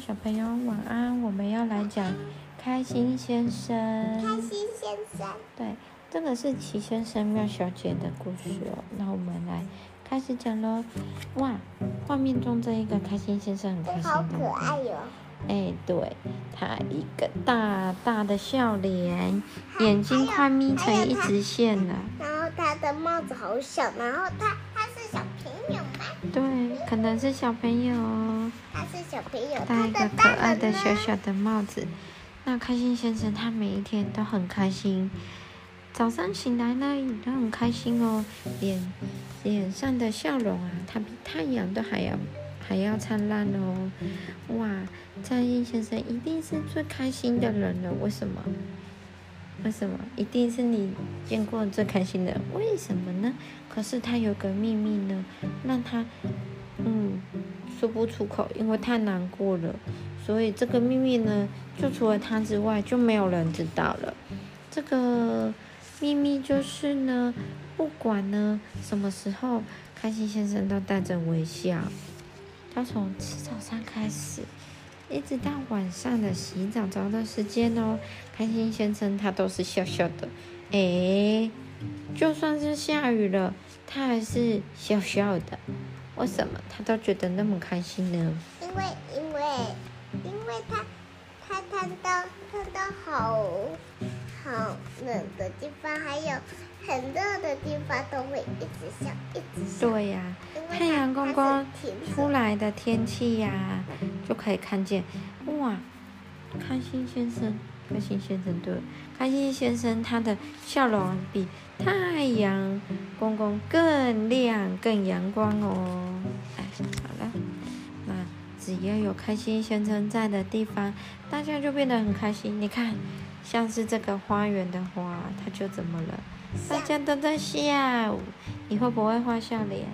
小朋友晚安。我们要来讲开心先生。开心先生。对，这个是齐先生妙小姐的故事哦。那我们来开始讲喽。哇，画面中这一个开心先生很开心好可爱哟。哎，对，他一个大大的笑脸，眼睛快眯成一直线了。然后他的帽子好小，然后他可能是小朋友。他是小朋友，戴一个可爱的小小的帽子。那开心先生他每一天都很开心，早上醒来呢也都很开心哦，脸脸上的笑容啊，他比太阳都还要还要灿烂哦。哇，开心先生一定是最开心的人了，为什么？为什么？一定是你见过最开心的？为什么呢？可是他有个秘密呢，让他嗯。说不出口，因为太难过了，所以这个秘密呢，就除了他之外，就没有人知道了。这个秘密就是呢，不管呢什么时候，开心先生都带着微笑。他从吃早餐开始，一直到晚上的洗澡澡的时间哦，开心先生他都是笑笑的。诶，就算是下雨了，他还是笑笑的。为什么他都觉得那么开心呢？因为因为因为他他看到看到好好冷的地方，还有很热的地方，都会一直笑一直笑。对呀，太阳公公出来的天气呀，就可以看见哇，开心先生，开心先生对，开心先生他的笑容比。太阳公公更亮、更阳光哦！哎，好了，那只要有开心先生在的地方，大家就变得很开心。你看，像是这个花园的花，它就怎么了？大家都在笑。你会不会画笑脸？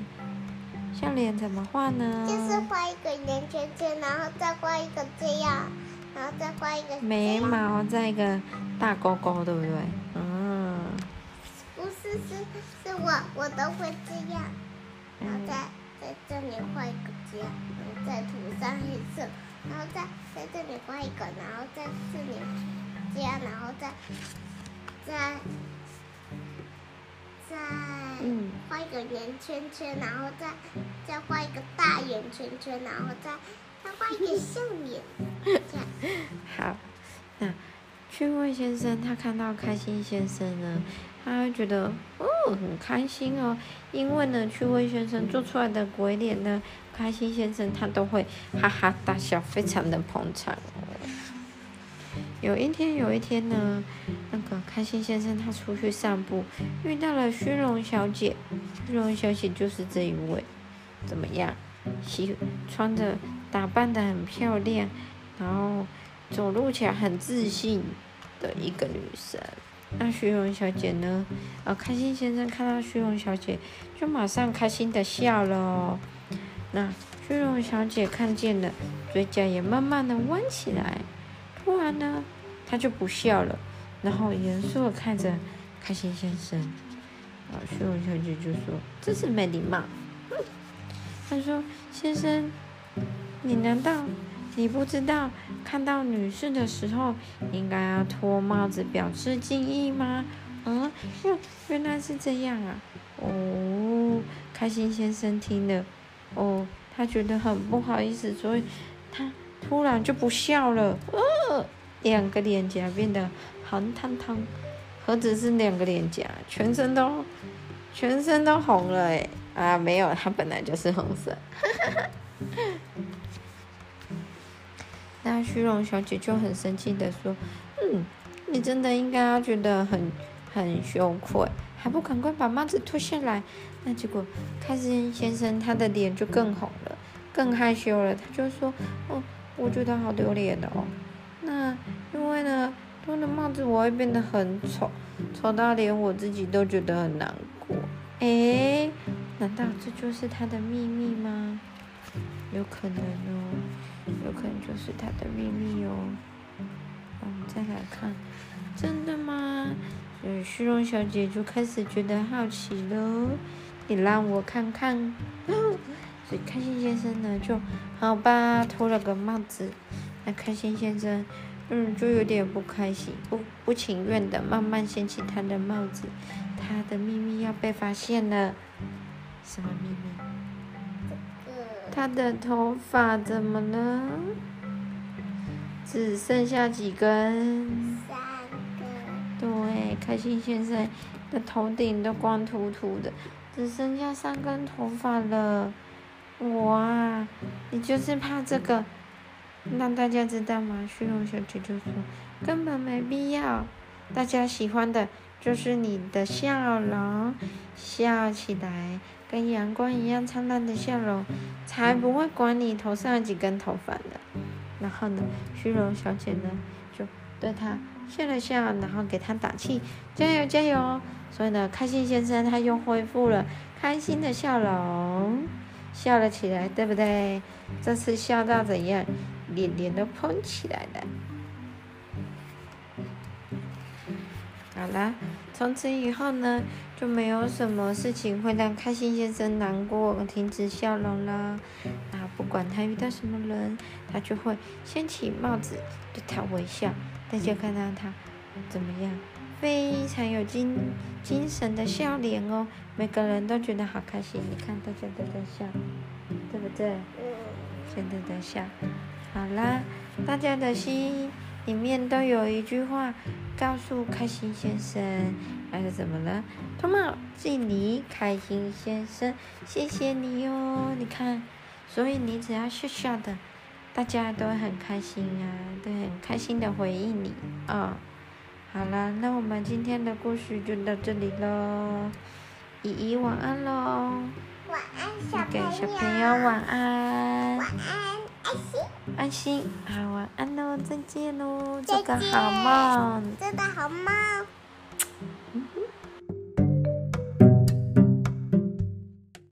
笑脸怎么画呢？就是画一个圆圈圈，然后再画一个这样，然后再画一个眉毛，再一个大勾勾，对不对？嗯。不是，是是我我都会这样，然后再在这里画一个这样，然后再涂上黑色，然后再在这里画一个，然后在这里这样，然后再再再画一个圆圈圈，然后再再画一个大圆圈圈，然后再再画一个笑脸，这样。好，那 趣味先生他看到开心先生呢？他会觉得哦很开心哦，因为呢趣味先生做出来的鬼脸呢，开心先生他都会哈哈大笑，非常的捧场哦。有一天有一天呢，那个开心先生他出去散步，遇到了虚荣小姐，虚荣小姐就是这一位，怎么样？喜穿着打扮的很漂亮，然后走路起来很自信的一个女生。那虚荣小姐呢？呃，开心先生看到虚荣小姐，就马上开心的笑了哦。那虚荣小姐看见了，嘴角也慢慢的弯起来。突然呢，她就不笑了，然后严肃的看着开心先生。啊，虚荣小姐就说：“这是没礼貌。”她说：“先生，你难道？”你不知道看到女士的时候应该要脱帽子表示敬意吗？嗯，哟，原来是这样啊！哦，开心先生听了，哦，他觉得很不好意思，所以他突然就不笑了。呃，两个脸颊变得红彤彤，何止是两个脸颊，全身都全身都红了诶。啊，没有，他本来就是红色。那虚荣小姐就很生气的说：“嗯，你真的应该要觉得很很羞愧，还不赶快把帽子脱下来？”那结果开心先生他的脸就更红了，更害羞了。他就说：“哦，我觉得好丢脸的哦。那因为呢，脱了帽子我会变得很丑，丑到连我自己都觉得很难过。诶，难道这就是他的秘密吗？有可能哦。”有可能就是他的秘密哦。我们再来看，真的吗？所以虚荣小姐就开始觉得好奇喽。你让我看看。所以开心先生呢就好吧，脱了个帽子。那开心先生，嗯，就有点不开心，不不情愿的慢慢掀起他的帽子。他的秘密要被发现了，什么秘密？这个他的头发怎么了？只剩下几根？三根，对，开心先生的头顶都光秃秃的，只剩下三根头发了。哇，你就是怕这个？让大家知道吗？虚荣小姐就说根本没必要，大家喜欢的就是你的笑容，笑起来跟阳光一样灿烂的笑容，才不会管你头上几根头发呢。然后呢，虚荣小姐呢就对他笑了笑，然后给他打气，加油加油！所以呢，开心先生他又恢复了开心的笑容，笑了起来，对不对？这次笑到怎样？脸脸都蓬起来了。好啦，从此以后呢，就没有什么事情会让开心先生难过、停止笑容了。那不管他遇到什么人，他就会掀起帽子对他微笑。大家看到他怎么样？非常有精精神的笑脸哦，每个人都觉得好开心。你看，大家都在笑，对不对？嗯，现在在笑。好啦，大家的心里面都有一句话告诉开心先生，那是怎么了？脱帽敬礼，开心先生，谢谢你哟。你看，所以你只要笑笑的，大家都很开心啊，都很开心的回应你啊、好啦，那我们今天的故事就到这里喽。姨姨晚安喽，晚安，小给朋友。小朋友晚安。晚安，安心。安心，好晚安喽，再见喽，做个好梦。做个好梦。